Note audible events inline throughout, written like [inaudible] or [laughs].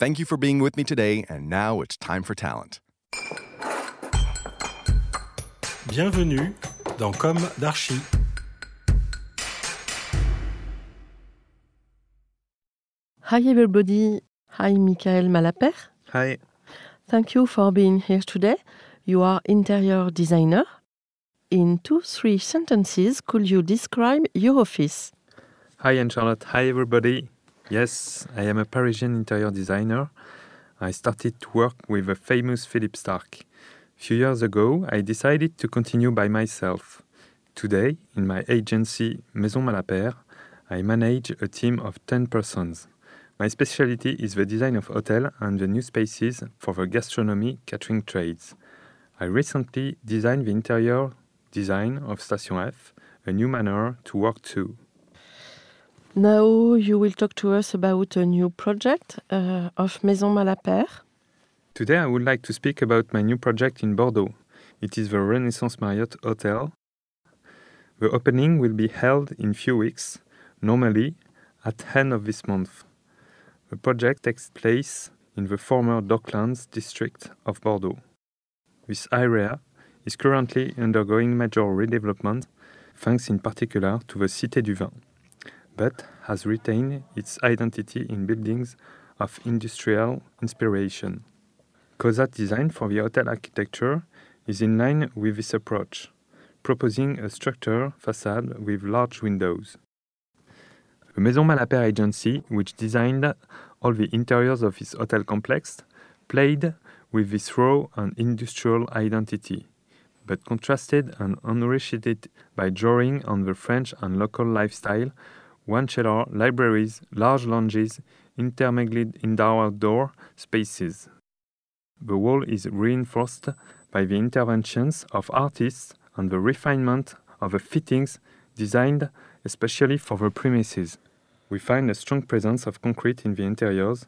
Thank you for being with me today, and now it's time for talent. Bienvenue dans Comme d'Archi. Hi everybody. Hi Michael Malapert. Hi. Thank you for being here today. You are interior designer. In two, three sentences, could you describe your office? Hi, Anne Charlotte. Hi, everybody. Yes, I am a Parisian interior designer. I started to work with a famous Philippe Starck. A few years ago, I decided to continue by myself. Today, in my agency Maison Malapert, I manage a team of 10 persons. My specialty is the design of hotel and the new spaces for the gastronomy catering trades. I recently designed the interior design of Station F, a new manner to work to. Now you will talk to us about a new project uh, of Maison Malapert. Today I would like to speak about my new project in Bordeaux. It is the Renaissance Marriott Hotel. The opening will be held in a few weeks, normally at the end of this month. The project takes place in the former Docklands district of Bordeaux. This area is currently undergoing major redevelopment, thanks in particular to the Cité du Vin, but has retained its identity in buildings of industrial inspiration. COSAT design for the hotel architecture is in line with this approach, proposing a structure facade with large windows. The Maison Malapert agency, which designed all the interiors of this hotel complex, played with this raw and industrial identity, but contrasted and enriched it by drawing on the French and local lifestyle, one cellar, libraries, large lounges, intermingled indoor-outdoor spaces. The wall is reinforced by the interventions of artists and the refinement of the fittings designed especially for the premises. We find a strong presence of concrete in the interiors,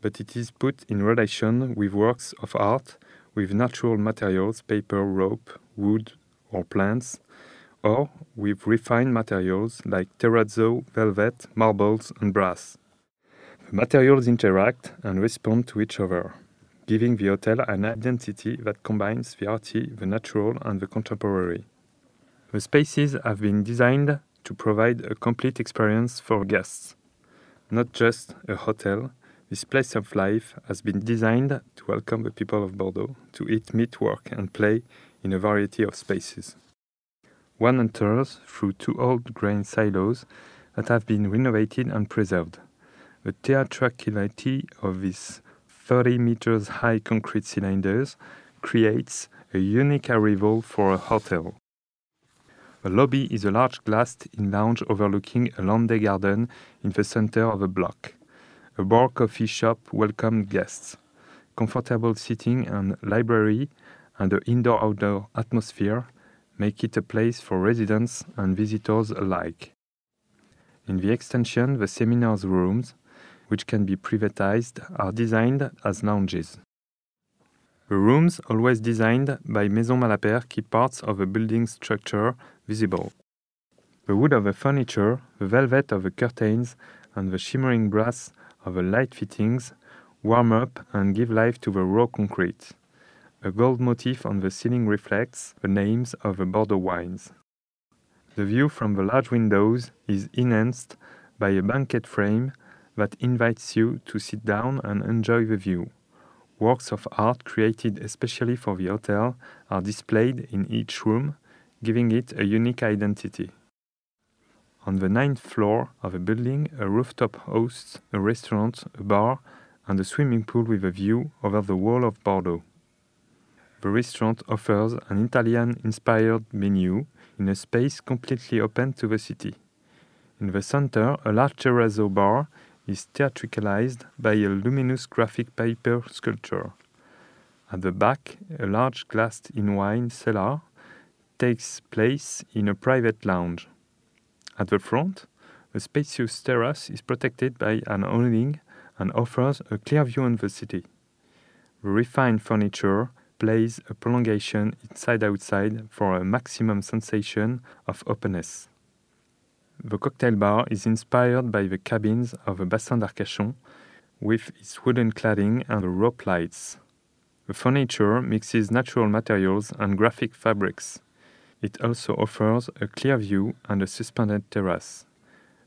but it is put in relation with works of art with natural materials, paper, rope, wood, or plants, or with refined materials like terrazzo, velvet, marbles, and brass. The materials interact and respond to each other, giving the hotel an identity that combines the arty, the natural, and the contemporary. The spaces have been designed to provide a complete experience for guests. Not just a hotel, this place of life has been designed to welcome the people of Bordeaux to eat, meet, work, and play in a variety of spaces. One enters through two old grain silos that have been renovated and preserved. The theatricality of these 30 meters high concrete cylinders creates a unique arrival for a hotel. The lobby is a large glassed-in lounge overlooking a Landais garden in the center of a block. A bar coffee shop welcomed guests. Comfortable seating and library and the indoor-outdoor atmosphere make it a place for residents and visitors alike. In the extension, the seminars rooms, which can be privatized, are designed as lounges. The rooms, always designed by Maison Malapert, keep parts of the building structure visible. The wood of the furniture, the velvet of the curtains, and the shimmering brass of the light fittings warm up and give life to the raw concrete. A gold motif on the ceiling reflects the names of the Bordeaux wines. The view from the large windows is enhanced by a banquet frame that invites you to sit down and enjoy the view. Works of art created especially for the hotel are displayed in each room, giving it a unique identity. On the ninth floor of the building, a rooftop hosts a restaurant, a bar, and a swimming pool with a view over the wall of Bordeaux. The restaurant offers an Italian inspired menu in a space completely open to the city. In the center, a large terrazzo bar is theatricalized by a luminous graphic paper sculpture. At the back, a large glassed in wine cellar takes place in a private lounge. At the front, a spacious terrace is protected by an awning and offers a clear view on the city. The refined furniture plays a prolongation inside outside for a maximum sensation of openness. The cocktail bar is inspired by the cabins of the Bassin d'Arcachon with its wooden cladding and the rope lights. The furniture mixes natural materials and graphic fabrics. It also offers a clear view and a suspended terrace.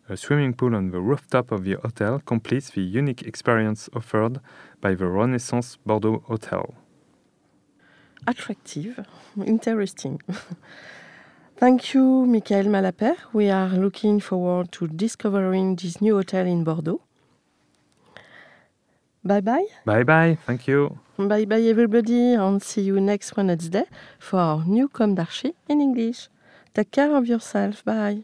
A swimming pool on the rooftop of the hotel completes the unique experience offered by the Renaissance Bordeaux Hotel. Attractive, interesting. [laughs] Thank you, Michael Malapert. We are looking forward to discovering this new hotel in Bordeaux. Bye bye. Bye bye, thank you. Bye bye, everybody, and see you next Wednesday for our new Comme in English. Take care of yourself. Bye.